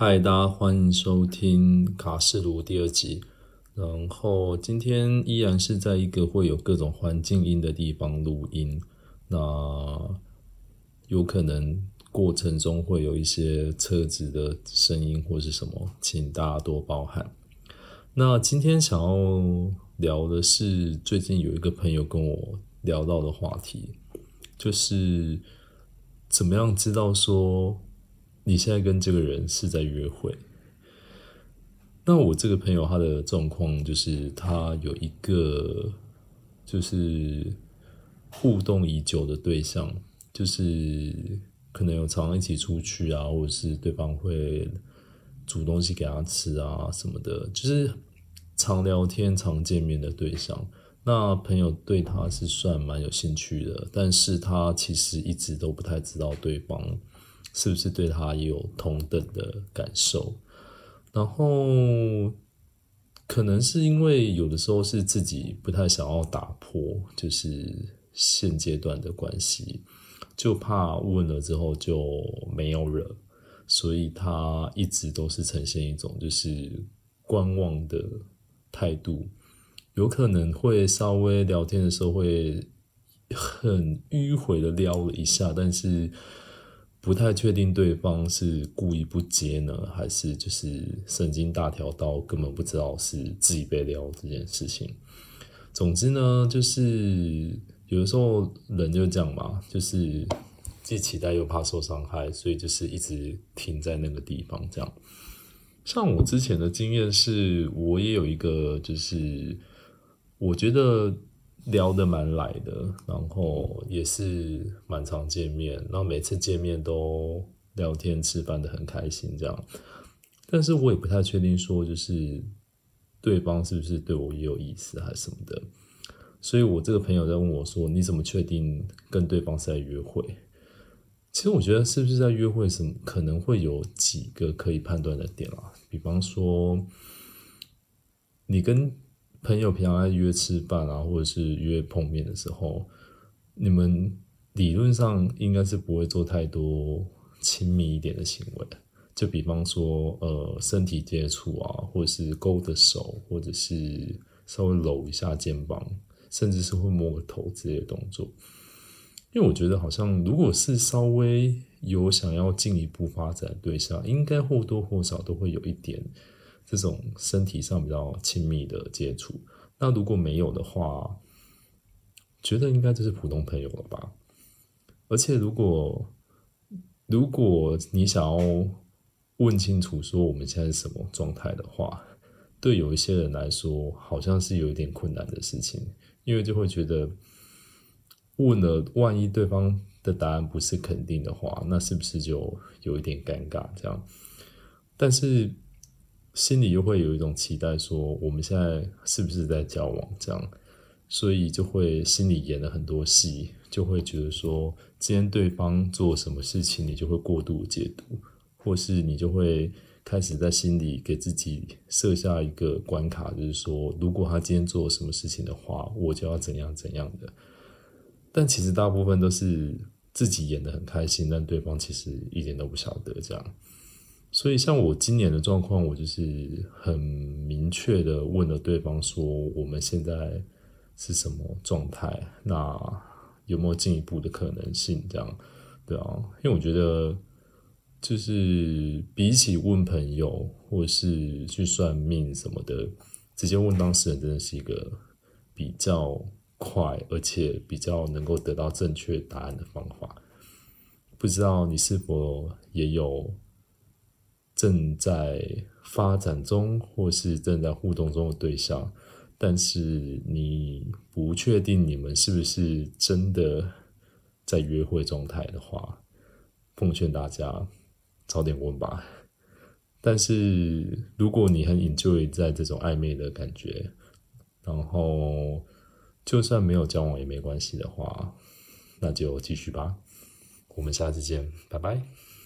嗨，大家欢迎收听卡式炉第二集。然后今天依然是在一个会有各种环境音的地方录音，那有可能过程中会有一些车子的声音或是什么，请大家多包涵。那今天想要聊的是最近有一个朋友跟我聊到的话题，就是怎么样知道说。你现在跟这个人是在约会，那我这个朋友他的状况就是他有一个就是互动已久的对象，就是可能有常一起出去啊，或者是对方会煮东西给他吃啊什么的，就是常聊天、常见面的对象。那朋友对他是算蛮有兴趣的，但是他其实一直都不太知道对方。是不是对他也有同等的感受？然后可能是因为有的时候是自己不太想要打破，就是现阶段的关系，就怕问了之后就没有了，所以他一直都是呈现一种就是观望的态度，有可能会稍微聊天的时候会很迂回的撩了一下，但是。不太确定对方是故意不接呢，还是就是神经大条到根本不知道是自己被撩这件事情。总之呢，就是有的时候人就这样嘛，就是既期待又怕受伤害，所以就是一直停在那个地方这样。像我之前的经验是，我也有一个，就是我觉得。聊得蛮来的，然后也是蛮常见面，然后每次见面都聊天吃饭的很开心这样，但是我也不太确定说就是对方是不是对我也有意思还是什么的，所以我这个朋友在问我说你怎么确定跟对方是在约会？其实我觉得是不是在约会什么可能会有几个可以判断的点啊，比方说你跟。朋友平常在约吃饭啊，或者是约碰面的时候，你们理论上应该是不会做太多亲密一点的行为，就比方说呃身体接触啊，或者是勾着手，或者是稍微搂一下肩膀，甚至是会摸个头之类的动作。因为我觉得好像如果是稍微有想要进一步发展对象，应该或多或少都会有一点。这种身体上比较亲密的接触，那如果没有的话，觉得应该就是普通朋友了吧。而且如果如果你想要问清楚说我们现在是什么状态的话，对有一些人来说好像是有一点困难的事情，因为就会觉得问了，万一对方的答案不是肯定的话，那是不是就有一点尴尬？这样，但是。心里又会有一种期待，说我们现在是不是在交往？这样，所以就会心里演了很多戏，就会觉得说，今天对方做什么事情，你就会过度解读，或是你就会开始在心里给自己设下一个关卡，就是说，如果他今天做什么事情的话，我就要怎样怎样的。但其实大部分都是自己演的很开心，但对方其实一点都不晓得这样。所以，像我今年的状况，我就是很明确的问了对方说：“我们现在是什么状态？那有没有进一步的可能性？”这样，对啊，因为我觉得，就是比起问朋友或是去算命什么的，直接问当事人，真的是一个比较快，而且比较能够得到正确答案的方法。不知道你是否也有？正在发展中，或是正在互动中的对象，但是你不确定你们是不是真的在约会状态的话，奉劝大家早点问吧。但是如果你很 enjoy 在这种暧昧的感觉，然后就算没有交往也没关系的话，那就继续吧。我们下次见，拜拜。